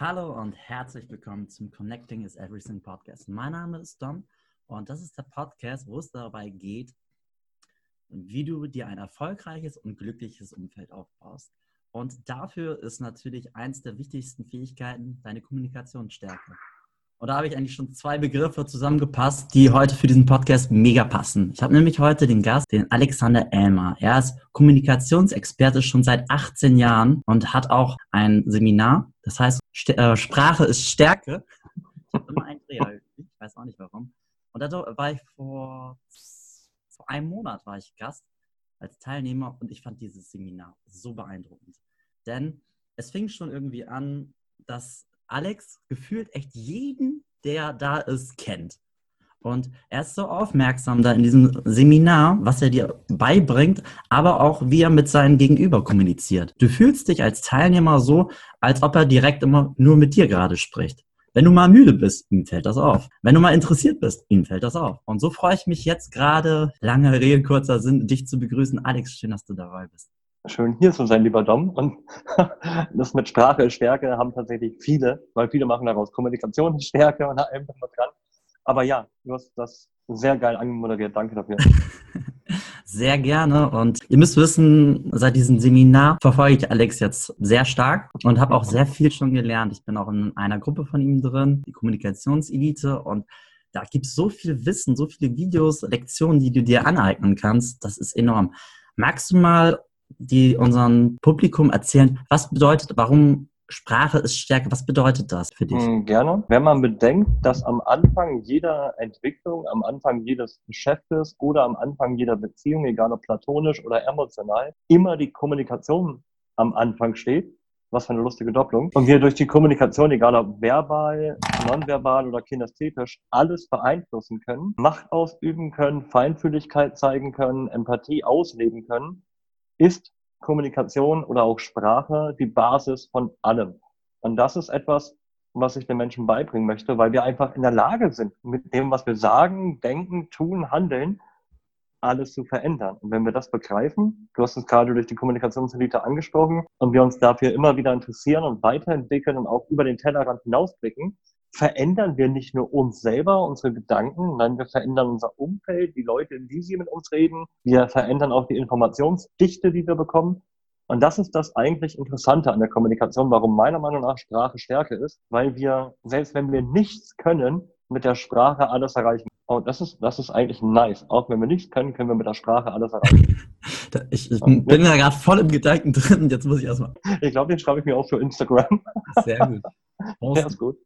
Hallo und herzlich willkommen zum Connecting is Everything Podcast. Mein Name ist Dom und das ist der Podcast, wo es dabei geht, wie du dir ein erfolgreiches und glückliches Umfeld aufbaust. Und dafür ist natürlich eins der wichtigsten Fähigkeiten deine Kommunikationsstärke. Und da habe ich eigentlich schon zwei Begriffe zusammengepasst, die heute für diesen Podcast mega passen. Ich habe nämlich heute den Gast, den Alexander Elmer. Er ist Kommunikationsexperte schon seit 18 Jahren und hat auch ein Seminar, das heißt St äh, Sprache ist Stärke. Ich habe immer einen Dreher, ich weiß auch nicht warum. Und da war ich vor, vor einem Monat war ich Gast als Teilnehmer und ich fand dieses Seminar so beeindruckend. Denn es fing schon irgendwie an, dass Alex gefühlt echt jeden, der da ist, kennt. Und er ist so aufmerksam da in diesem Seminar, was er dir beibringt, aber auch wie er mit seinem Gegenüber kommuniziert. Du fühlst dich als Teilnehmer so, als ob er direkt immer nur mit dir gerade spricht. Wenn du mal müde bist, ihm fällt das auf. Wenn du mal interessiert bist, ihm fällt das auf. Und so freue ich mich jetzt gerade, lange Rede, kurzer Sinn, dich zu begrüßen. Alex, schön, dass du dabei bist schön hier zu sein, lieber Dom. Und das mit Sprache Stärke haben tatsächlich viele, weil viele machen daraus Kommunikationsstärke und allem was dran. Aber ja, du hast das sehr geil angemoderiert. Danke dafür. Sehr gerne. Und ihr müsst wissen, seit diesem Seminar verfolge ich Alex jetzt sehr stark und habe auch sehr viel schon gelernt. Ich bin auch in einer Gruppe von ihm drin, die Kommunikationselite. Und da gibt es so viel Wissen, so viele Videos, Lektionen, die du dir aneignen kannst. Das ist enorm. Magst du mal die unserem Publikum erzählen, was bedeutet, warum Sprache ist Stärke. Was bedeutet das für dich? Hm, gerne. Wenn man bedenkt, dass am Anfang jeder Entwicklung, am Anfang jedes Geschäftes oder am Anfang jeder Beziehung, egal ob platonisch oder emotional, immer die Kommunikation am Anfang steht, was für eine lustige Doppelung. Und wir durch die Kommunikation, egal ob verbal, nonverbal oder kinästhetisch, alles beeinflussen können, Macht ausüben können, Feinfühligkeit zeigen können, Empathie ausleben können ist Kommunikation oder auch Sprache die Basis von allem. Und das ist etwas, was ich den Menschen beibringen möchte, weil wir einfach in der Lage sind, mit dem, was wir sagen, denken, tun, handeln, alles zu verändern. Und wenn wir das begreifen, du hast es gerade durch die Kommunikationselite angesprochen, und wir uns dafür immer wieder interessieren und weiterentwickeln und auch über den Tellerrand hinausblicken, verändern wir nicht nur uns selber, unsere Gedanken, sondern wir verändern unser Umfeld, die Leute, wie sie mit uns reden. Wir verändern auch die Informationsdichte, die wir bekommen. Und das ist das eigentlich Interessante an der Kommunikation, warum meiner Meinung nach Sprache Stärke ist, weil wir, selbst wenn wir nichts können, mit der Sprache alles erreichen. Und das ist, das ist eigentlich nice. Auch wenn wir nichts können, können wir mit der Sprache alles erreichen. ich, ich bin da gerade voll im Gedanken drin. Jetzt muss ich erstmal. Ich glaube, den schreibe ich mir auch für Instagram. Sehr gut. Ja, ist gut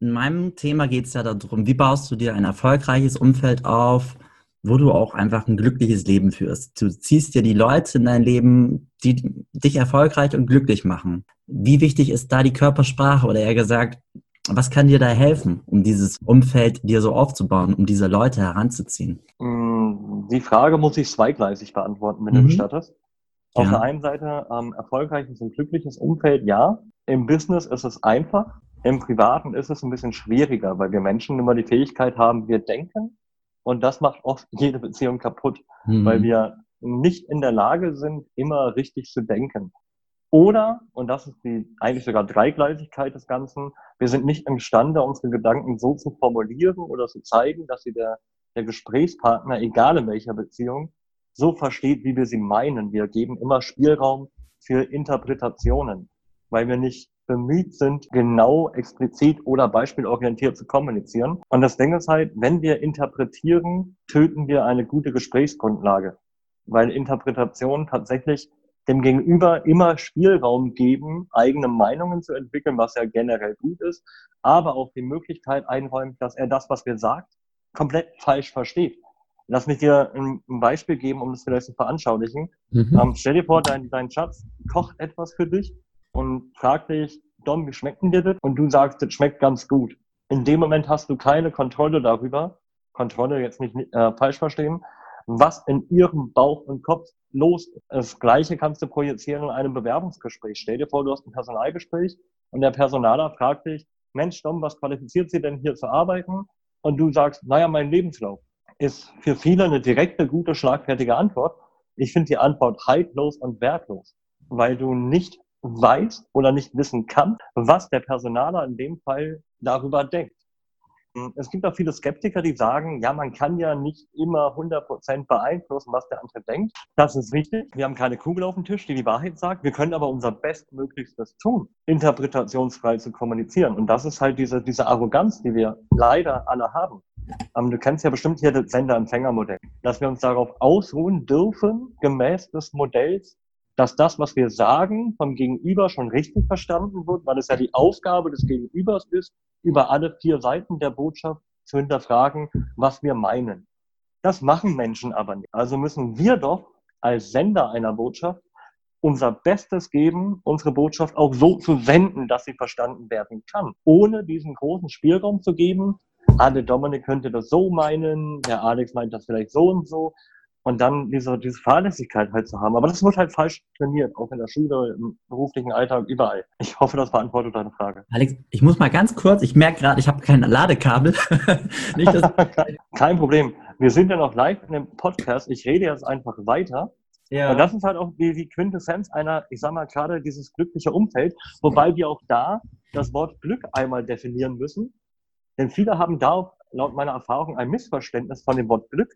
in meinem Thema geht es ja darum, wie baust du dir ein erfolgreiches Umfeld auf, wo du auch einfach ein glückliches Leben führst. Du ziehst dir die Leute in dein Leben, die dich erfolgreich und glücklich machen. Wie wichtig ist da die Körpersprache oder eher gesagt, was kann dir da helfen, um dieses Umfeld dir so aufzubauen, um diese Leute heranzuziehen? Mm, die Frage muss ich zweigleisig beantworten, wenn mhm. du gestattest. Auf ja. der einen Seite ähm, erfolgreiches und glückliches Umfeld, ja. Im Business ist es einfach, im Privaten ist es ein bisschen schwieriger, weil wir Menschen immer die Fähigkeit haben, wir denken und das macht oft jede Beziehung kaputt, mhm. weil wir nicht in der Lage sind, immer richtig zu denken. Oder, und das ist die eigentlich sogar Dreigleisigkeit des Ganzen, wir sind nicht imstande, unsere Gedanken so zu formulieren oder zu zeigen, dass sie der, der Gesprächspartner, egal in welcher Beziehung, so versteht, wie wir sie meinen. Wir geben immer Spielraum für Interpretationen, weil wir nicht bemüht sind, genau, explizit oder beispielorientiert zu kommunizieren. Und das Ding ist halt, wenn wir interpretieren, töten wir eine gute Gesprächsgrundlage, weil Interpretationen tatsächlich dem Gegenüber immer Spielraum geben, eigene Meinungen zu entwickeln, was ja generell gut ist, aber auch die Möglichkeit einräumt, dass er das, was wir sagt, komplett falsch versteht. Lass mich dir ein Beispiel geben, um das vielleicht zu veranschaulichen. Mhm. Ähm, stell dir vor, dein, dein Schatz kocht etwas für dich und fragt dich, Dom, wie schmeckt denn dir das? Und du sagst, das schmeckt ganz gut. In dem Moment hast du keine Kontrolle darüber, Kontrolle jetzt nicht äh, falsch verstehen, was in ihrem Bauch und Kopf los ist. Das Gleiche kannst du projizieren in einem Bewerbungsgespräch. Stell dir vor, du hast ein Personalgespräch und der Personaler fragt dich, Mensch, Dom, was qualifiziert Sie denn hier zu arbeiten? Und du sagst, naja, mein Lebenslauf ist für viele eine direkte, gute, schlagfertige Antwort. Ich finde die Antwort haltlos und wertlos, weil du nicht weiß oder nicht wissen kann, was der Personaler in dem Fall darüber denkt. Hm, es gibt auch viele Skeptiker, die sagen, ja, man kann ja nicht immer 100% beeinflussen, was der andere denkt. Das ist richtig. Wir haben keine Kugel auf dem Tisch, die die Wahrheit sagt. Wir können aber unser Bestmöglichstes tun, interpretationsfrei zu kommunizieren. Und das ist halt diese, diese Arroganz, die wir leider alle haben. Ähm, du kennst ja bestimmt hier das Sender-Empfänger-Modell, dass wir uns darauf ausruhen dürfen, gemäß des Modells, dass das, was wir sagen, vom Gegenüber schon richtig verstanden wird, weil es ja die Aufgabe des Gegenübers ist, über alle vier Seiten der Botschaft zu hinterfragen, was wir meinen. Das machen Menschen aber nicht. Also müssen wir doch als Sender einer Botschaft unser Bestes geben, unsere Botschaft auch so zu senden, dass sie verstanden werden kann, ohne diesen großen Spielraum zu geben. Ah, der Dominik könnte das so meinen, der Alex meint das vielleicht so und so und dann diese, diese Fahrlässigkeit halt zu haben. Aber das wird halt falsch trainiert, auch in der Schule, im beruflichen Alltag, überall. Ich hoffe, das beantwortet deine Frage. Alex, ich muss mal ganz kurz, ich merke gerade, ich habe kein Ladekabel. Nicht, kein Problem. Wir sind ja noch live in dem Podcast. Ich rede jetzt einfach weiter. Ja. Und das ist halt auch die, die Quintessenz einer, ich sag mal gerade dieses glückliche Umfeld, wobei wir auch da das Wort Glück einmal definieren müssen. Denn viele haben da laut meiner Erfahrung ein Missverständnis von dem Wort Glück.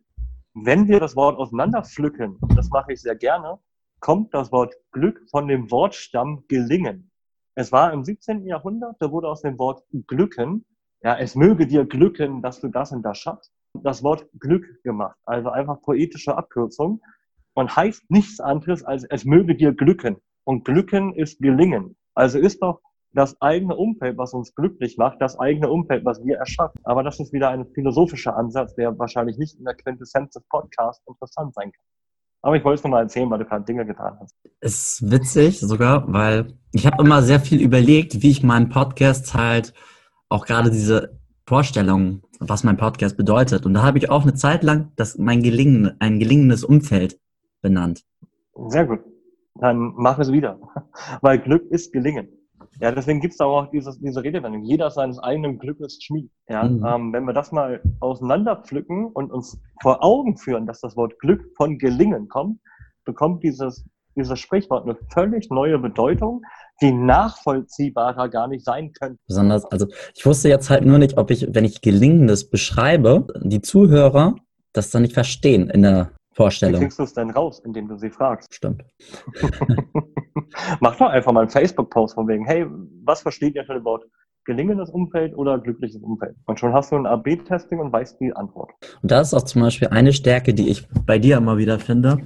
Wenn wir das Wort auseinanderpflücken, das mache ich sehr gerne, kommt das Wort Glück von dem Wortstamm gelingen. Es war im 17. Jahrhundert, da wurde aus dem Wort glücken, ja, es möge dir glücken, dass du das und das schaffst, das Wort Glück gemacht. Also einfach poetische Abkürzung und heißt nichts anderes als es möge dir glücken. Und glücken ist gelingen. Also ist doch das eigene Umfeld, was uns glücklich macht, das eigene Umfeld, was wir erschaffen. Aber das ist wieder ein philosophischer Ansatz, der wahrscheinlich nicht in der Quintessenz des Podcasts interessant sein kann. Aber ich wollte es nochmal erzählen, weil du gerade Dinge getan hast. Es ist witzig sogar, weil ich habe immer sehr viel überlegt, wie ich meinen Podcast halt auch gerade diese Vorstellung, was mein Podcast bedeutet. Und da habe ich auch eine Zeit lang das mein gelingen, ein gelingendes Umfeld benannt. Sehr gut. Dann mach es wieder. Weil Glück ist gelingen. Ja, deswegen gibt es da auch dieses, diese Redewendung, jeder seines eigenen Glückes Schmied. Ja, mhm. ähm, wenn wir das mal auseinanderpflücken und uns vor Augen führen, dass das Wort Glück von Gelingen kommt, bekommt dieses, dieses Sprichwort eine völlig neue Bedeutung, die nachvollziehbarer gar nicht sein könnte. Besonders, also ich wusste jetzt halt nur nicht, ob ich, wenn ich Gelingendes beschreibe, die Zuhörer das dann nicht verstehen in der Vorstellung. Wie kriegst du es denn raus, indem du sie fragst? Stimmt. Mach doch einfach mal einen Facebook-Post von wegen, hey, was versteht ihr von Wort gelingendes Umfeld oder glückliches Umfeld? Und schon hast du ein AB-Testing und weißt die Antwort. Und das ist auch zum Beispiel eine Stärke, die ich bei dir immer wieder finde.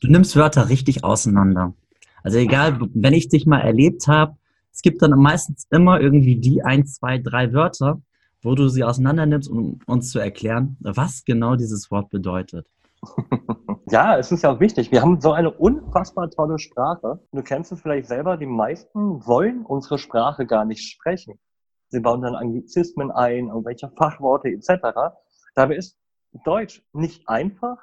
Du nimmst Wörter richtig auseinander. Also egal, wenn ich dich mal erlebt habe, es gibt dann meistens immer irgendwie die ein, zwei, drei Wörter, wo du sie auseinander nimmst, um uns zu erklären, was genau dieses Wort bedeutet. Ja, es ist ja auch wichtig. Wir haben so eine unfassbar tolle Sprache. Du kennst es vielleicht selber, die meisten wollen unsere Sprache gar nicht sprechen. Sie bauen dann Anglizismen ein, irgendwelche Fachworte etc. Dabei ist Deutsch nicht einfach,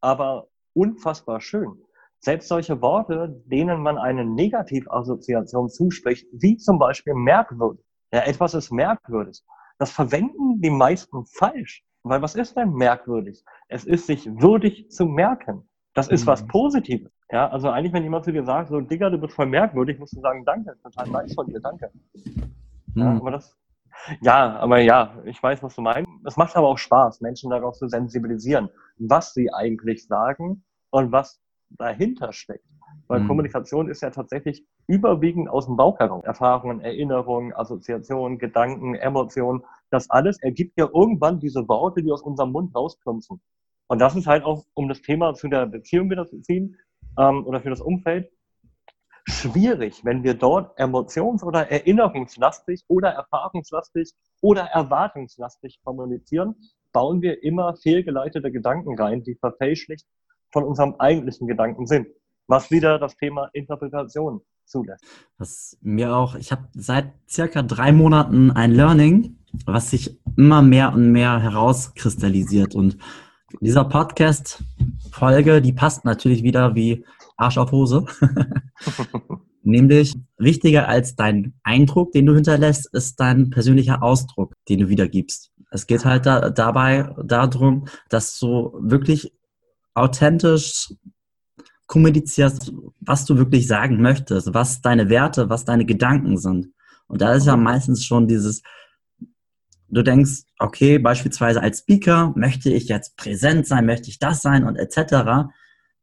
aber unfassbar schön. Selbst solche Worte, denen man eine Negativassoziation zuspricht, wie zum Beispiel merkwürdig. Ja, etwas ist merkwürdig. Das verwenden die meisten falsch. Weil was ist denn merkwürdig? Es ist sich würdig zu merken. Das ist mhm. was Positives. Ja, also eigentlich, wenn jemand zu dir sagt, so, Digga, du bist voll merkwürdig, musst du sagen, danke, total nice von dir, danke. Mhm. Ja, aber das, ja, aber ja, ich weiß, was du meinst. Es macht aber auch Spaß, Menschen darauf zu sensibilisieren, was sie eigentlich sagen und was dahinter steckt. Weil mhm. Kommunikation ist ja tatsächlich überwiegend aus dem Bauch heraus. Erfahrungen, Erinnerungen, Assoziationen, Gedanken, Emotionen. Das alles ergibt ja irgendwann diese Worte, die aus unserem Mund rausplumpsen. Und das ist halt auch, um das Thema zu der Beziehung wieder zu ziehen, ähm, oder für das Umfeld, schwierig, wenn wir dort emotions- oder erinnerungslastig oder erfahrungslastig oder erwartungslastig kommunizieren, bauen wir immer fehlgeleitete Gedanken rein, die verfälschlicht von unserem eigentlichen Gedanken sind was wieder das Thema Interpretation zulässt. Was mir auch, ich habe seit circa drei Monaten ein Learning, was sich immer mehr und mehr herauskristallisiert. Und dieser Podcast-Folge, die passt natürlich wieder wie Arsch auf Hose. Nämlich wichtiger als dein Eindruck, den du hinterlässt, ist dein persönlicher Ausdruck, den du wiedergibst. Es geht halt da, dabei darum, dass du wirklich authentisch kommunizierst, was du wirklich sagen möchtest, was deine Werte, was deine Gedanken sind. Und da ist ja meistens schon dieses, du denkst, okay, beispielsweise als Speaker möchte ich jetzt präsent sein, möchte ich das sein und etc.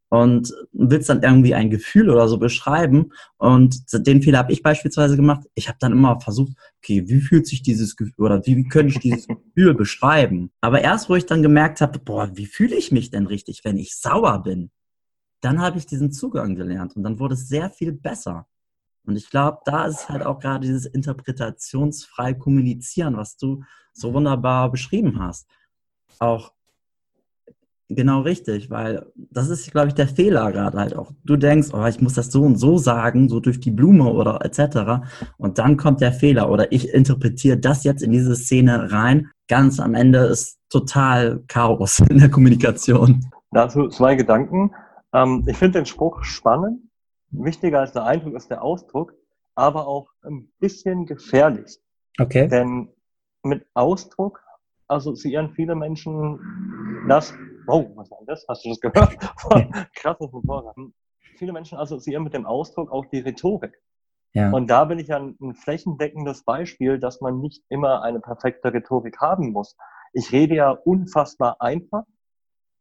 Und willst dann irgendwie ein Gefühl oder so beschreiben. Und den Fehler habe ich beispielsweise gemacht. Ich habe dann immer versucht, okay, wie fühlt sich dieses Gefühl oder wie, wie könnte ich dieses Gefühl beschreiben? Aber erst, wo ich dann gemerkt habe, boah, wie fühle ich mich denn richtig, wenn ich sauer bin? Dann habe ich diesen Zugang gelernt und dann wurde es sehr viel besser. Und ich glaube, da ist halt auch gerade dieses interpretationsfrei kommunizieren, was du so wunderbar beschrieben hast. Auch genau richtig, weil das ist, glaube ich, der Fehler gerade halt auch. Du denkst, oh, ich muss das so und so sagen, so durch die Blume oder etc. Und dann kommt der Fehler oder ich interpretiere das jetzt in diese Szene rein. Ganz am Ende ist total Chaos in der Kommunikation. Dazu zwei Gedanken. Ähm, ich finde den Spruch spannend wichtiger als der Eindruck ist der Ausdruck, aber auch ein bisschen gefährlich. Okay. Denn mit Ausdruck assoziieren viele Menschen das, oh, was war das? Hast du das gehört? Krasses Motorrad. Viele Menschen assoziieren mit dem Ausdruck auch die Rhetorik. Ja. Und da bin ich ja ein, ein flächendeckendes Beispiel, dass man nicht immer eine perfekte Rhetorik haben muss. Ich rede ja unfassbar einfach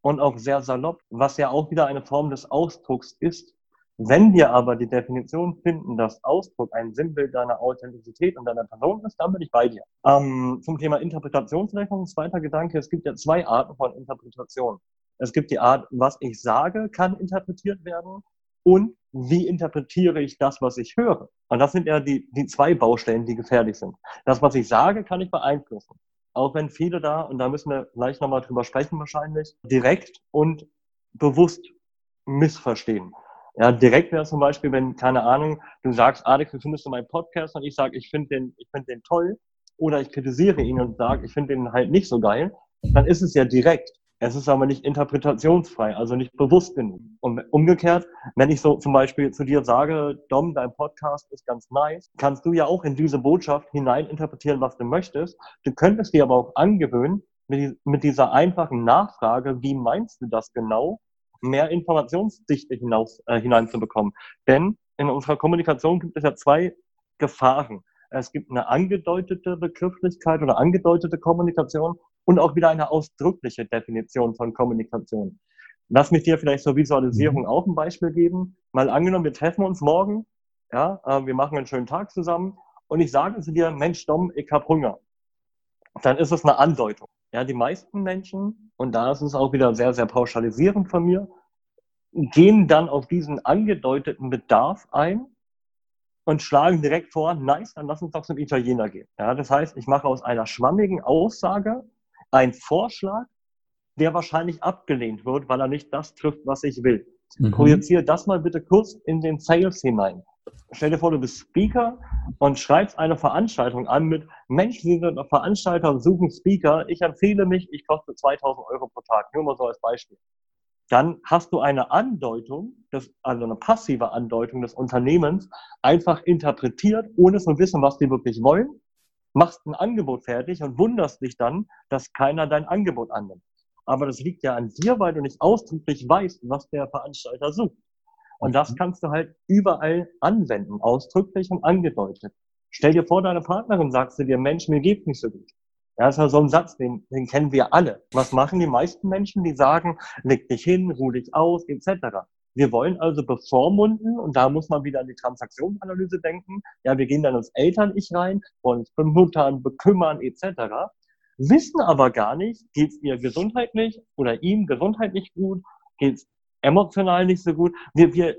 und auch sehr salopp, was ja auch wieder eine Form des Ausdrucks ist. Wenn wir aber die Definition finden, dass Ausdruck ein Sinnbild deiner Authentizität und deiner Person ist, dann bin ich bei dir. Ähm, zum Thema Interpretationsrechnung, zweiter Gedanke, es gibt ja zwei Arten von Interpretation. Es gibt die Art, was ich sage, kann interpretiert werden und wie interpretiere ich das, was ich höre. Und das sind ja die, die zwei Baustellen, die gefährlich sind. Das, was ich sage, kann ich beeinflussen. Auch wenn viele da, und da müssen wir gleich nochmal drüber sprechen wahrscheinlich, direkt und bewusst missverstehen. Ja, direkt wäre zum Beispiel, wenn, keine Ahnung, du sagst, Alex, wie findest du meinen Podcast? Und ich sage, ich finde den, ich finde den toll. Oder ich kritisiere ihn und sage, ich finde den halt nicht so geil. Dann ist es ja direkt. Es ist aber nicht interpretationsfrei, also nicht bewusst genug. Und umgekehrt, wenn ich so zum Beispiel zu dir sage, Dom, dein Podcast ist ganz nice, kannst du ja auch in diese Botschaft hinein interpretieren, was du möchtest. Du könntest dir aber auch angewöhnen, mit dieser einfachen Nachfrage, wie meinst du das genau, mehr Informationsdichte hinaus, äh, hineinzubekommen. Denn in unserer Kommunikation gibt es ja zwei Gefahren. Es gibt eine angedeutete Begrifflichkeit oder angedeutete Kommunikation und auch wieder eine ausdrückliche Definition von Kommunikation. Lass mich dir vielleicht zur Visualisierung mhm. auch ein Beispiel geben. Mal angenommen, wir treffen uns morgen, ja, äh, wir machen einen schönen Tag zusammen und ich sage zu dir, Mensch, Dom, ich hab Hunger. Dann ist es eine Andeutung. Ja, die meisten Menschen, und da ist es auch wieder sehr, sehr pauschalisierend von mir, gehen dann auf diesen angedeuteten Bedarf ein und schlagen direkt vor, nice, dann lass uns doch zum Italiener gehen. Ja, das heißt, ich mache aus einer schwammigen Aussage einen Vorschlag, der wahrscheinlich abgelehnt wird, weil er nicht das trifft, was ich will. Mhm. Projiziere das mal bitte kurz in den Sales hinein stell dir vor, du bist Speaker und schreibst eine Veranstaltung an mit Mensch, Sie sind Veranstalter suchen Speaker. Ich empfehle mich, ich koste 2000 Euro pro Tag. Nur mal so als Beispiel. Dann hast du eine Andeutung, das, also eine passive Andeutung des Unternehmens, einfach interpretiert, ohne zu wissen, was die wirklich wollen, machst ein Angebot fertig und wunderst dich dann, dass keiner dein Angebot annimmt. Aber das liegt ja an dir, weil du nicht ausdrücklich weißt, was der Veranstalter sucht. Und das mhm. kannst du halt überall anwenden, ausdrücklich und angedeutet. Stell dir vor, deine Partnerin sagt zu dir, Mensch, mir geht's nicht so gut. Ja, das ist ja so ein Satz, den, den kennen wir alle. Was machen die meisten Menschen? Die sagen, leg dich hin, ruh dich aus, etc. Wir wollen also bevormunden, und da muss man wieder an die Transaktionsanalyse denken. Ja, wir gehen dann ins Eltern-Ich rein, wollen uns bemuttern, bekümmern, etc. Wissen aber gar nicht, geht's ihr gesundheitlich oder ihm gesundheitlich gut, geht's emotional nicht so gut. Wir, wir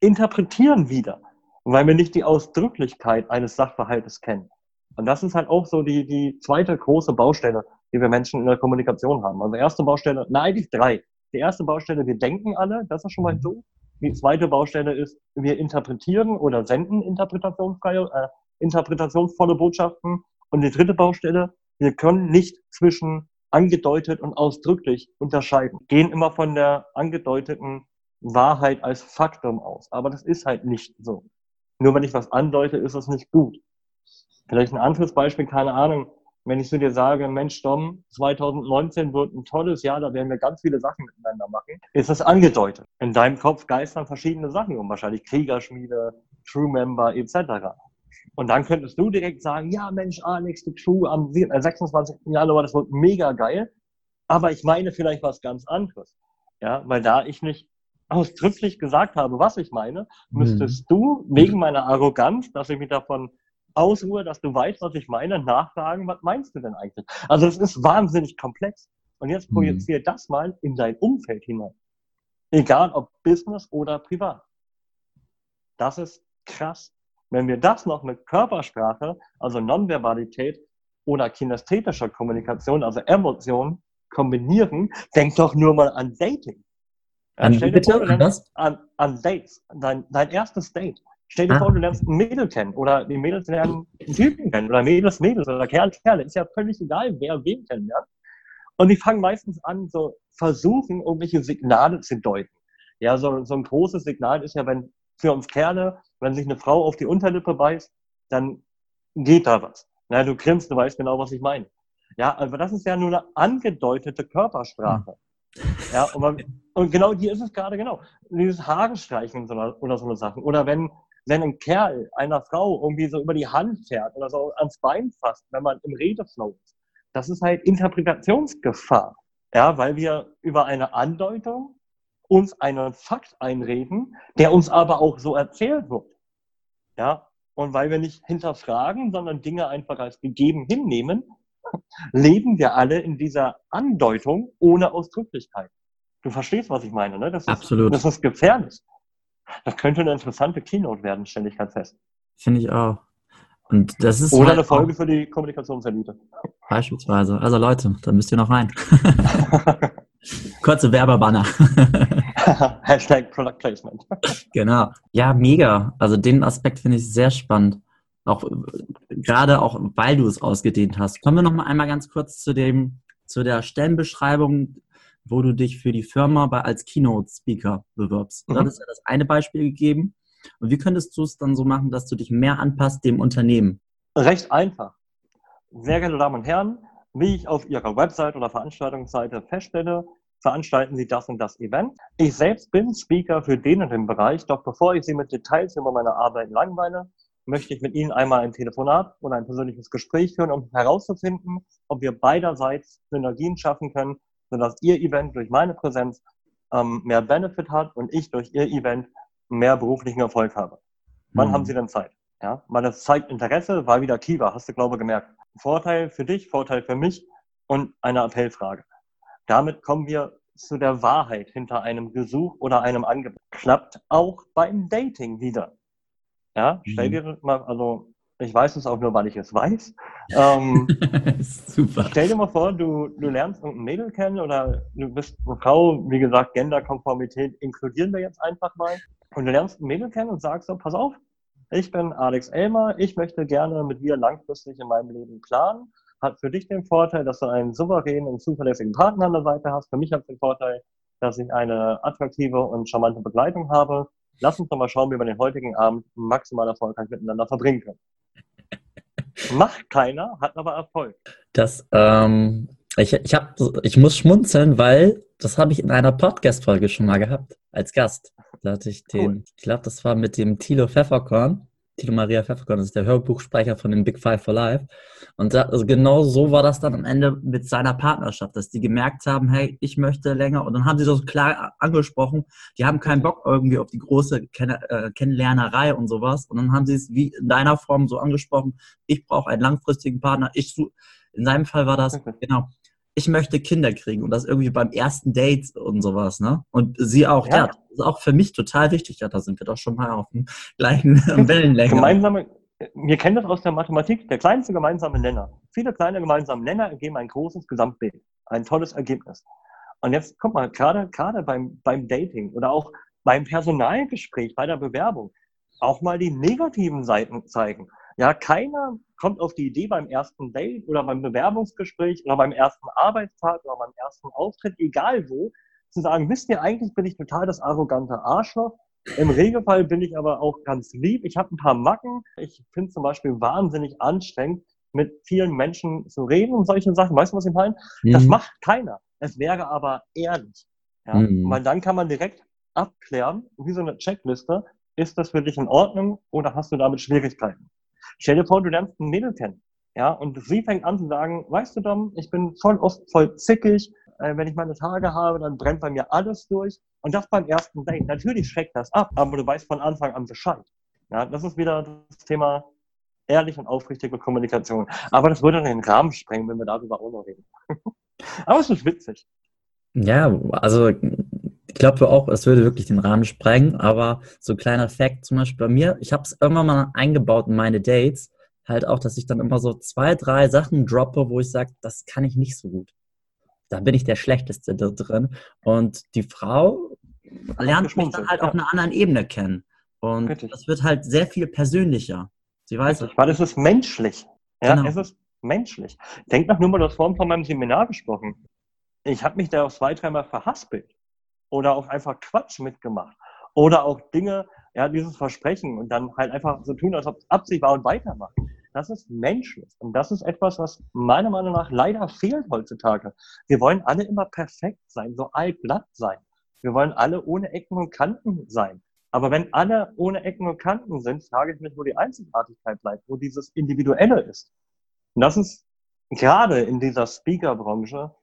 interpretieren wieder, weil wir nicht die Ausdrücklichkeit eines Sachverhaltes kennen. Und das ist halt auch so die, die zweite große Baustelle, die wir Menschen in der Kommunikation haben. Also erste Baustelle, na eigentlich drei. Die erste Baustelle, wir denken alle, das ist schon mal so. Die zweite Baustelle ist, wir interpretieren oder senden interpretationsfreie, äh, interpretationsvolle Botschaften. Und die dritte Baustelle, wir können nicht zwischen angedeutet und ausdrücklich unterscheiden. Gehen immer von der angedeuteten Wahrheit als Faktum aus. Aber das ist halt nicht so. Nur wenn ich was andeute, ist es nicht gut. Vielleicht ein anderes Beispiel, keine Ahnung. Wenn ich zu dir sage, Mensch, Dom, 2019 wird ein tolles Jahr, da werden wir ganz viele Sachen miteinander machen, ist das angedeutet. In deinem Kopf geistern verschiedene Sachen um, wahrscheinlich Kriegerschmiede, True Member etc. Und dann könntest du direkt sagen, ja Mensch, Alex, die True am 26. Äh, Januar, das wird mega geil. Aber ich meine vielleicht was ganz anderes. Ja, weil da ich nicht ausdrücklich gesagt habe, was ich meine, müsstest hm. du wegen meiner Arroganz, dass ich mich davon ausruhe, dass du weißt, was ich meine, nachfragen, was meinst du denn eigentlich? Also es ist wahnsinnig komplex. Und jetzt projiziere mhm. das mal in dein Umfeld hinein. Egal ob Business oder privat. Das ist krass. Wenn wir das noch mit Körpersprache, also Nonverbalität oder kinästhetischer Kommunikation, also Emotionen, kombinieren, denk doch nur mal an Dating. An, bitte, vor, an, an, an Dates, dein, dein erstes Date. Stell dir ah. vor, du lernst ein Mädel kennen oder die Mädels lernen einen Typen kennen oder Mädels Mädels oder Kerl Kerl. Ist ja völlig egal, wer wen kennenlernt. Und die fangen meistens an, so versuchen, irgendwelche Signale zu deuten. Ja, so, so ein großes Signal ist ja, wenn für uns Kerle, wenn sich eine Frau auf die Unterlippe beißt, dann geht da was. Na, du grinst, du weißt genau, was ich meine. Ja, aber das ist ja nur eine angedeutete Körpersprache. Ja, und, man, und genau die ist es gerade genau. Dieses Haarstreichen oder so eine Sachen. Oder wenn wenn ein Kerl einer Frau irgendwie so über die Hand fährt oder so ans Bein fasst, wenn man im Redeflow ist, das ist halt Interpretationsgefahr. Ja, weil wir über eine Andeutung uns einen Fakt einreden, der uns aber auch so erzählt wird. Ja, und weil wir nicht hinterfragen, sondern Dinge einfach als gegeben hinnehmen, leben wir alle in dieser Andeutung ohne Ausdrücklichkeit. Du verstehst, was ich meine, ne? Das ist, Absolut. Das ist gefährlich. Das könnte eine interessante Keynote werden, stelle ich ganz fest. Finde ich auch. Und das ist Oder halt eine Folge für die Kommunikationselite. Beispielsweise. Also Leute, da müsst ihr noch rein. Kurze Werbebanner. Hashtag Product Placement. genau. Ja, mega. Also den Aspekt finde ich sehr spannend. Auch gerade auch, weil du es ausgedehnt hast. Kommen wir noch mal einmal ganz kurz zu dem, zu der Stellenbeschreibung wo du dich für die Firma bei, als Keynote-Speaker bewirbst. Mhm. Du hattest ja das eine Beispiel gegeben. Und wie könntest du es dann so machen, dass du dich mehr anpasst dem Unternehmen? Recht einfach. Sehr geehrte Damen und Herren, wie ich auf Ihrer Website oder Veranstaltungsseite feststelle, veranstalten Sie das und das Event. Ich selbst bin Speaker für den und den Bereich, doch bevor ich Sie mit Details über meine Arbeit langweile, möchte ich mit Ihnen einmal ein Telefonat oder ein persönliches Gespräch führen, um herauszufinden, ob wir beiderseits Synergien schaffen können, sodass Ihr Event durch meine Präsenz ähm, mehr Benefit hat und ich durch Ihr Event mehr beruflichen Erfolg habe. Wann mhm. haben Sie denn Zeit? Ja, weil das zeigt Interesse, war wieder Kiva, hast du glaube gemerkt. Vorteil für dich, Vorteil für mich und eine Appellfrage. Damit kommen wir zu der Wahrheit hinter einem Gesuch oder einem Angebot. Klappt auch beim Dating wieder. Ja, stell mhm. dir mal, also ich weiß es auch nur, weil ich es weiß. Ähm, Super. Stell dir mal vor, du, du lernst irgendein Mädel kennen oder du bist eine Frau, wie gesagt, Genderkonformität inkludieren wir jetzt einfach mal. Und du lernst ein Mädel kennen und sagst so, pass auf, ich bin Alex Elmer, ich möchte gerne mit dir langfristig in meinem Leben planen. Hat für dich den Vorteil, dass du einen souveränen und zuverlässigen Partner an der Seite hast. Für mich hat es den Vorteil, dass ich eine attraktive und charmante Begleitung habe. Lass uns doch mal schauen, wie wir den heutigen Abend maximal erfolgreich miteinander verbringen können. Macht keiner, hat aber Erfolg. Das, ähm, ich, ich, hab, ich muss schmunzeln, weil das habe ich in einer Podcast-Folge schon mal gehabt, als Gast. Da hatte ich den, cool. ich glaube, das war mit dem Thilo Pfefferkorn. Tilo Maria Pfefferkorn ist der Hörbuchsprecher von den Big Five for Life. Und da, also genau so war das dann am Ende mit seiner Partnerschaft, dass die gemerkt haben, hey, ich möchte länger. Und dann haben sie so klar angesprochen, die haben keinen Bock irgendwie auf die große Ken äh, Kennenlernerei und sowas. Und dann haben sie es wie in deiner Form so angesprochen, ich brauche einen langfristigen Partner. Ich in seinem Fall war das, okay. genau, ich möchte Kinder kriegen und das irgendwie beim ersten Date und sowas, ne? Und sie auch, ja, ja das ist auch für mich total wichtig. Ja, da sind wir doch schon mal auf dem gleichen Wellenlänge. Gemeinsame, wir kennen das aus der Mathematik, der kleinste gemeinsame Nenner. Viele kleine gemeinsame Nenner ergeben ein großes Gesamtbild, ein tolles Ergebnis. Und jetzt, guck mal, gerade, gerade beim, beim Dating oder auch beim Personalgespräch, bei der Bewerbung, auch mal die negativen Seiten zeigen. Ja, keiner kommt auf die Idee beim ersten Date oder beim Bewerbungsgespräch oder beim ersten Arbeitstag oder beim ersten Auftritt, egal wo, zu sagen, wisst ihr, eigentlich bin ich total das arrogante Arschloch. Im Regelfall bin ich aber auch ganz lieb. Ich habe ein paar Macken. Ich finde zum Beispiel wahnsinnig anstrengend, mit vielen Menschen zu reden und solche Sachen. Weißt du, was ich meine? Mhm. Das macht keiner. Es wäre aber ehrlich. Ja? Mhm. Weil dann kann man direkt abklären, wie so eine Checkliste, ist das für dich in Ordnung oder hast du damit Schwierigkeiten? Stell dir vor, du lernst ein Mädel kennen. Ja, und sie fängt an zu sagen, weißt du, Dom, ich bin voll oft voll zickig. Äh, wenn ich meine Tage habe, dann brennt bei mir alles durch. Und das beim ersten Date. Natürlich schreckt das ab, aber du weißt von Anfang an Bescheid. Ja, das ist wieder das Thema ehrliche und aufrichtige Kommunikation. Aber das würde den Rahmen sprengen, wenn wir darüber auch noch reden. aber es ist witzig. Ja, also ich glaube auch, es würde wirklich den Rahmen sprengen, aber so ein kleiner Fact zum Beispiel bei mir, ich habe es irgendwann mal eingebaut in meine Dates, halt auch, dass ich dann immer so zwei, drei Sachen droppe, wo ich sage, das kann ich nicht so gut. Da bin ich der Schlechteste da drin. Und die Frau lernt mich dann halt ja. auf einer anderen Ebene kennen. Und Richtig. das wird halt sehr viel persönlicher. Sie weiß. Richtig, weil es ist menschlich. Ja, genau. es ist menschlich. Denk doch nur mal, das vorhin von meinem Seminar gesprochen. Ich habe mich da auch zwei, dreimal verhaspelt oder auch einfach Quatsch mitgemacht oder auch Dinge, ja, dieses Versprechen und dann halt einfach so tun, als ob es Absicht war und weitermachen. Das ist menschlich. Und das ist etwas, was meiner Meinung nach leider fehlt heutzutage. Wir wollen alle immer perfekt sein, so altglatt sein. Wir wollen alle ohne Ecken und Kanten sein. Aber wenn alle ohne Ecken und Kanten sind, frage ich mich, wo die Einzigartigkeit bleibt, wo dieses Individuelle ist. Und das ist gerade in dieser Speaker-Branche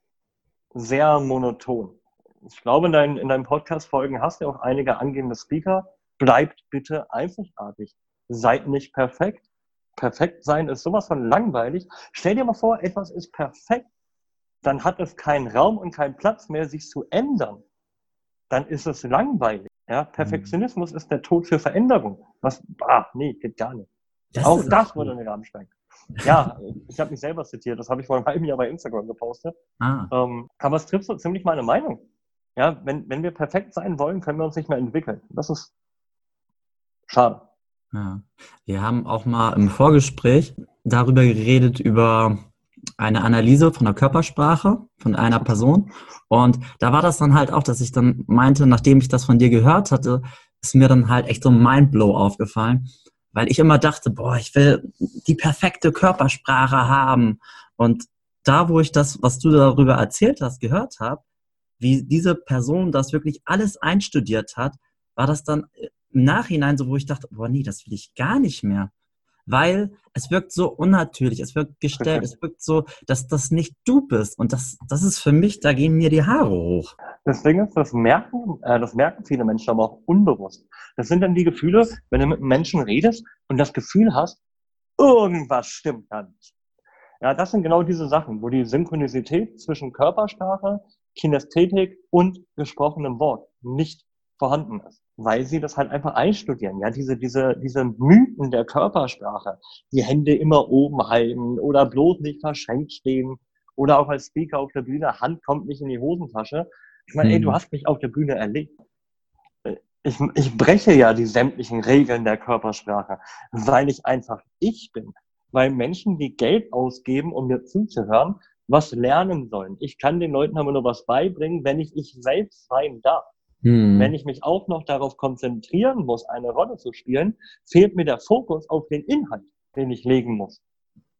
sehr monoton ich glaube, in, dein, in deinen Podcast-Folgen hast du auch einige angehende Speaker. Bleibt bitte einzigartig. Seid nicht perfekt. Perfekt sein ist sowas von langweilig. Stell dir mal vor, etwas ist perfekt. Dann hat es keinen Raum und keinen Platz mehr, sich zu ändern. Dann ist es langweilig. Ja, Perfektionismus mhm. ist der Tod für Veränderung. Was, ah, nee, geht gar nicht. Das auch das wurde eine Rahmenstein. Ja, ich habe mich selber zitiert. Das habe ich vor einem halben Jahr bei Instagram gepostet. Ah. Ähm, aber es trifft so ziemlich meine Meinung. Ja, wenn, wenn wir perfekt sein wollen, können wir uns nicht mehr entwickeln. Das ist schade. Ja. Wir haben auch mal im Vorgespräch darüber geredet, über eine Analyse von der Körpersprache von einer Person. Und da war das dann halt auch, dass ich dann meinte, nachdem ich das von dir gehört hatte, ist mir dann halt echt so ein Mindblow aufgefallen, weil ich immer dachte, boah, ich will die perfekte Körpersprache haben. Und da, wo ich das, was du darüber erzählt hast, gehört habe, wie diese Person das wirklich alles einstudiert hat, war das dann im Nachhinein so, wo ich dachte, boah, nee, das will ich gar nicht mehr. Weil es wirkt so unnatürlich, es wirkt gestellt, es wirkt so, dass das nicht du bist. Und das, das ist für mich, da gehen mir die Haare hoch. Das Ding ist, das merken, äh, das merken viele Menschen aber auch unbewusst. Das sind dann die Gefühle, wenn du mit einem Menschen redest und das Gefühl hast, irgendwas stimmt da nicht. Ja, das sind genau diese Sachen, wo die Synchronizität zwischen Körpersprache, Kinästhetik und gesprochenem Wort nicht vorhanden ist, weil sie das halt einfach einstudieren. Ja, diese, diese, diese Mythen der Körpersprache, die Hände immer oben halten oder bloß nicht verschränkt stehen oder auch als Speaker auf der Bühne, Hand kommt nicht in die Hosentasche. Ich meine, ey, du mhm. hast mich auf der Bühne erlebt. Ich, ich breche ja die sämtlichen Regeln der Körpersprache, weil ich einfach ich bin. Weil Menschen, die Geld ausgeben, um mir zuzuhören, was lernen sollen. Ich kann den Leuten aber nur was beibringen, wenn ich ich selbst sein darf. Hm. Wenn ich mich auch noch darauf konzentrieren muss, eine Rolle zu spielen, fehlt mir der Fokus auf den Inhalt, den ich legen muss.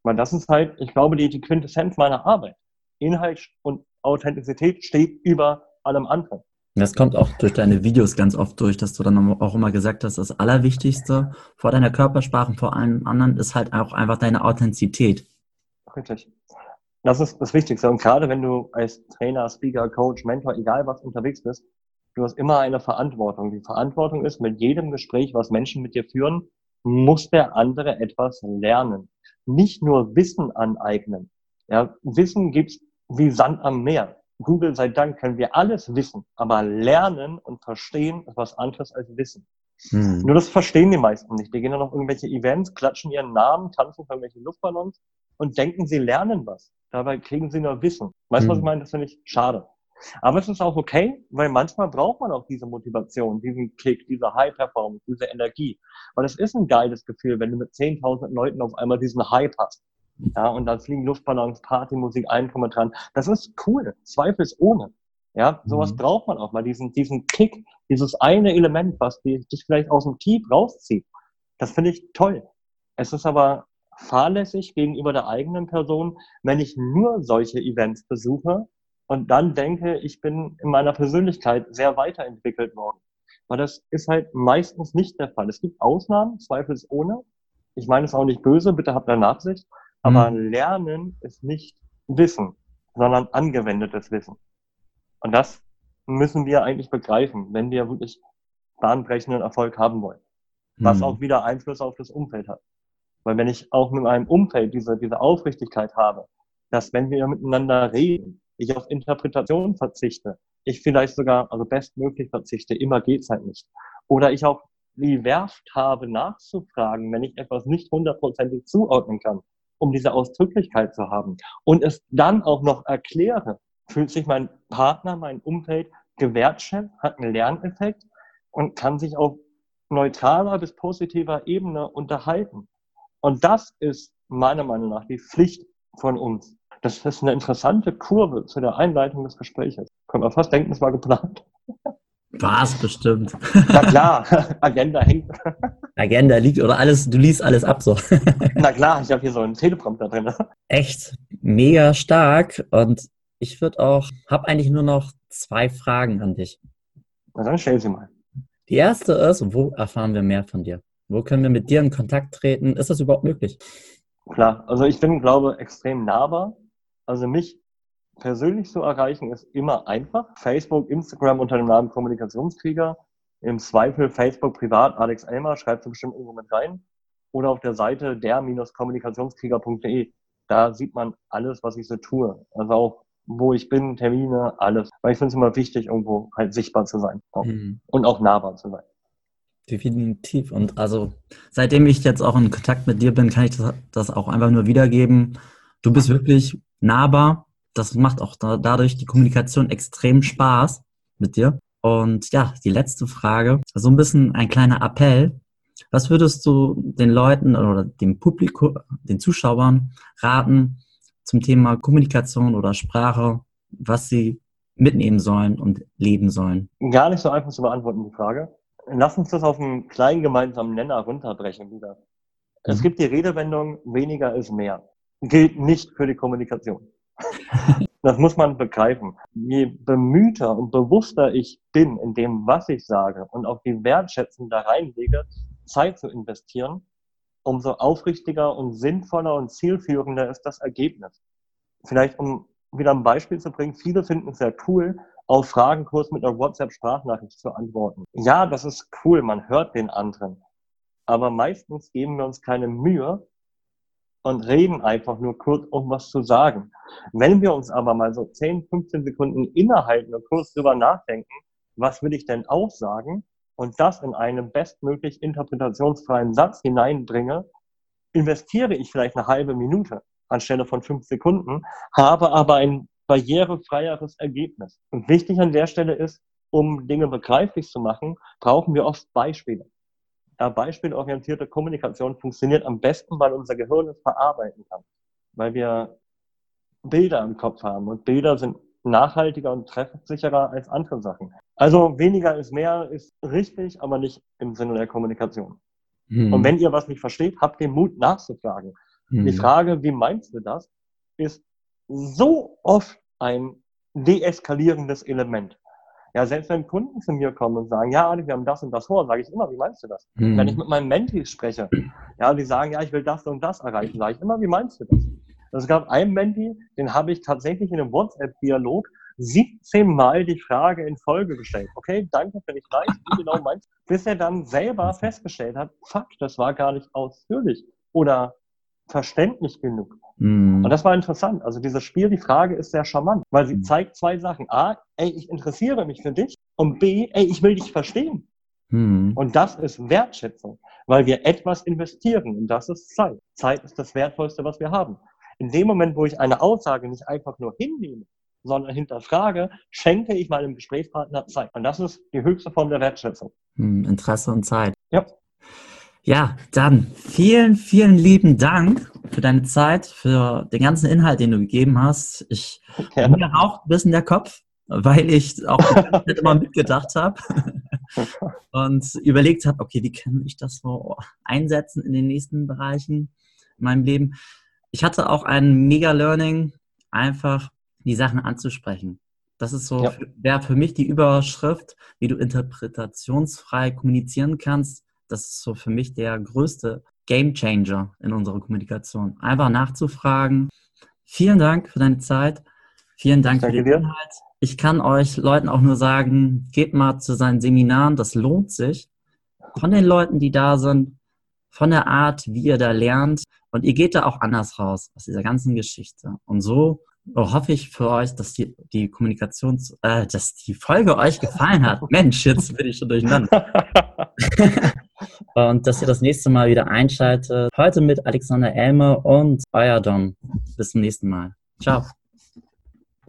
Weil das ist halt, ich glaube, die, die Quintessenz meiner Arbeit. Inhalt und Authentizität steht über allem anderen. Das kommt auch durch deine Videos ganz oft durch, dass du dann auch immer gesagt hast, das Allerwichtigste vor deiner Körpersprache und vor allem anderen ist halt auch einfach deine Authentizität. Richtig. Das ist das Wichtigste. Und gerade wenn du als Trainer, Speaker, Coach, Mentor, egal was unterwegs bist, du hast immer eine Verantwortung. Die Verantwortung ist, mit jedem Gespräch, was Menschen mit dir führen, muss der andere etwas lernen. Nicht nur Wissen aneignen. Ja, Wissen gibt's wie Sand am Meer. Google sei Dank können wir alles wissen, aber lernen und verstehen ist was anderes als Wissen. Hm. Nur das verstehen die meisten nicht. Die gehen dann auf irgendwelche Events, klatschen ihren Namen, tanzen für irgendwelche Luftballons und denken, sie lernen was. Dabei kriegen sie nur Wissen. Weißt du, hm. was ich meine? Das finde ich schade. Aber es ist auch okay, weil manchmal braucht man auch diese Motivation, diesen Kick, diese High Performance, diese Energie. Weil es ist ein geiles Gefühl, wenn du mit 10.000 Leuten auf einmal diesen Hype hast. Ja, und dann fliegen Luftballons, Partymusik, ein dran. Das ist cool. Zweifelsohne. Ja, sowas mhm. braucht man auch mal, diesen, diesen Kick, dieses eine Element, was dich vielleicht aus dem Tief rauszieht. Das finde ich toll. Es ist aber fahrlässig gegenüber der eigenen Person, wenn ich nur solche Events besuche und dann denke, ich bin in meiner Persönlichkeit sehr weiterentwickelt worden. Weil das ist halt meistens nicht der Fall. Es gibt Ausnahmen, zweifelsohne. Ich meine es auch nicht böse, bitte habt da Nachsicht. Aber mhm. Lernen ist nicht Wissen, sondern angewendetes Wissen. Und das müssen wir eigentlich begreifen, wenn wir wirklich bahnbrechenden Erfolg haben wollen. Was mhm. auch wieder Einfluss auf das Umfeld hat. Weil wenn ich auch mit meinem Umfeld diese, diese Aufrichtigkeit habe, dass wenn wir miteinander reden, ich auf Interpretation verzichte, ich vielleicht sogar, also bestmöglich verzichte, immer geht's halt nicht. Oder ich auch die Werft habe, nachzufragen, wenn ich etwas nicht hundertprozentig zuordnen kann, um diese Ausdrücklichkeit zu haben. Und es dann auch noch erkläre, fühlt sich mein Partner, mein Umfeld gewertschätzt, hat einen Lerneffekt und kann sich auf neutraler bis positiver Ebene unterhalten. Und das ist meiner Meinung nach die Pflicht von uns. Das ist eine interessante Kurve zu der Einleitung des Gesprächs. Können wir fast denken, es war geplant. War es bestimmt. Na klar, Agenda hängt. Agenda liegt oder alles, du liest alles ab so. Na klar, ich habe hier so einen Teleprompter drin. Echt mega stark und ich würde auch, habe eigentlich nur noch zwei Fragen an dich. Na dann stell sie mal. Die erste ist, wo erfahren wir mehr von dir? Wo können wir mit dir in Kontakt treten? Ist das überhaupt möglich? Klar, also ich bin, glaube extrem nahbar. Also mich persönlich zu erreichen ist immer einfach. Facebook, Instagram unter dem Namen Kommunikationskrieger. Im Zweifel Facebook privat, Alex Elmer, schreibt bestimmt irgendwo mit rein. Oder auf der Seite der-kommunikationskrieger.de. Da sieht man alles, was ich so tue. Also auch, wo ich bin, Termine, alles. Weil ich finde es immer wichtig, irgendwo halt sichtbar zu sein. Mhm. Und auch nahbar zu sein. Definitiv. Und also, seitdem ich jetzt auch in Kontakt mit dir bin, kann ich das, das auch einfach nur wiedergeben. Du bist wirklich nahbar. Das macht auch da, dadurch die Kommunikation extrem Spaß mit dir. Und ja, die letzte Frage, so ein bisschen ein kleiner Appell. Was würdest du den Leuten oder dem Publikum, den Zuschauern raten zum Thema Kommunikation oder Sprache, was sie mitnehmen sollen und leben sollen? Gar nicht so einfach zu beantworten, die Frage. Lass uns das auf einen kleinen gemeinsamen Nenner runterbrechen wieder. Mhm. Es gibt die Redewendung, weniger ist mehr gilt nicht für die Kommunikation. Das muss man begreifen. Je bemühter und bewusster ich bin in dem, was ich sage und auch die Wertschätzung da reinlege, Zeit zu investieren, umso aufrichtiger und sinnvoller und zielführender ist das Ergebnis. Vielleicht um wieder ein Beispiel zu bringen, viele finden es sehr cool, auf Fragenkurs mit einer WhatsApp-Sprachnachricht zu antworten. Ja, das ist cool, man hört den anderen. Aber meistens geben wir uns keine Mühe, und reden einfach nur kurz, um was zu sagen. Wenn wir uns aber mal so 10, 15 Sekunden innehalten und kurz drüber nachdenken, was will ich denn aussagen und das in einen bestmöglich interpretationsfreien Satz hineinbringe, investiere ich vielleicht eine halbe Minute anstelle von fünf Sekunden, habe aber ein barrierefreieres Ergebnis. Und wichtig an der Stelle ist, um Dinge begreiflich zu machen, brauchen wir oft Beispiele beispielorientierte Kommunikation funktioniert am besten, weil unser Gehirn es verarbeiten kann. Weil wir Bilder im Kopf haben und Bilder sind nachhaltiger und treffsicherer als andere Sachen. Also weniger ist mehr ist richtig, aber nicht im Sinne der Kommunikation. Hm. Und wenn ihr was nicht versteht, habt den Mut nachzufragen. Hm. Die Frage, wie meinst du das, ist so oft ein deeskalierendes Element. Ja, selbst wenn Kunden zu mir kommen und sagen, ja, wir haben das und das vor, sage ich immer, wie meinst du das? Mhm. Wenn ich mit meinen Mentees spreche, ja, die sagen, ja, ich will das und das erreichen, sage ich immer, wie meinst du das? Also es gab einen Mentee, den habe ich tatsächlich in einem WhatsApp-Dialog 17 Mal die Frage in Folge gestellt. Okay, danke, wenn ich weiß, wie genau meinst Bis er dann selber festgestellt hat, fuck, das war gar nicht ausführlich oder verständlich genug. Mhm. Und das war interessant. Also dieses Spiel, die Frage ist sehr charmant, weil sie mhm. zeigt zwei Sachen. A, ey, ich interessiere mich für dich. Und B, ey, ich will dich verstehen. Mhm. Und das ist Wertschätzung, weil wir etwas investieren und das ist Zeit. Zeit ist das Wertvollste, was wir haben. In dem Moment, wo ich eine Aussage nicht einfach nur hinnehme, sondern hinterfrage, schenke ich meinem Gesprächspartner Zeit. Und das ist die höchste Form der Wertschätzung. Hm, Interesse und Zeit. Ja. Ja, dann vielen, vielen lieben Dank für deine Zeit, für den ganzen Inhalt, den du gegeben hast. Ich ja. mir raucht ein bisschen der Kopf, weil ich auch immer mitgedacht habe und überlegt habe, okay, wie kann ich das so einsetzen in den nächsten Bereichen? meinem Leben. Ich hatte auch ein Mega-Learning, einfach die Sachen anzusprechen. Das ist so, ja. wäre für mich die Überschrift, wie du interpretationsfrei kommunizieren kannst. Das ist so für mich der größte Game Changer in unserer Kommunikation. Einfach nachzufragen. Vielen Dank für deine Zeit. Vielen Dank für den dir. Inhalt. Ich kann euch Leuten auch nur sagen, geht mal zu seinen Seminaren, das lohnt sich. Von den Leuten, die da sind, von der Art, wie ihr da lernt. Und ihr geht da auch anders raus aus dieser ganzen Geschichte. Und so hoffe ich für euch, dass die, die Kommunikations, äh, dass die Folge euch gefallen hat. Mensch, jetzt bin ich schon durcheinander. und dass ihr das nächste Mal wieder einschaltet. Heute mit Alexander Elmer und euer Dom. Bis zum nächsten Mal. Ciao.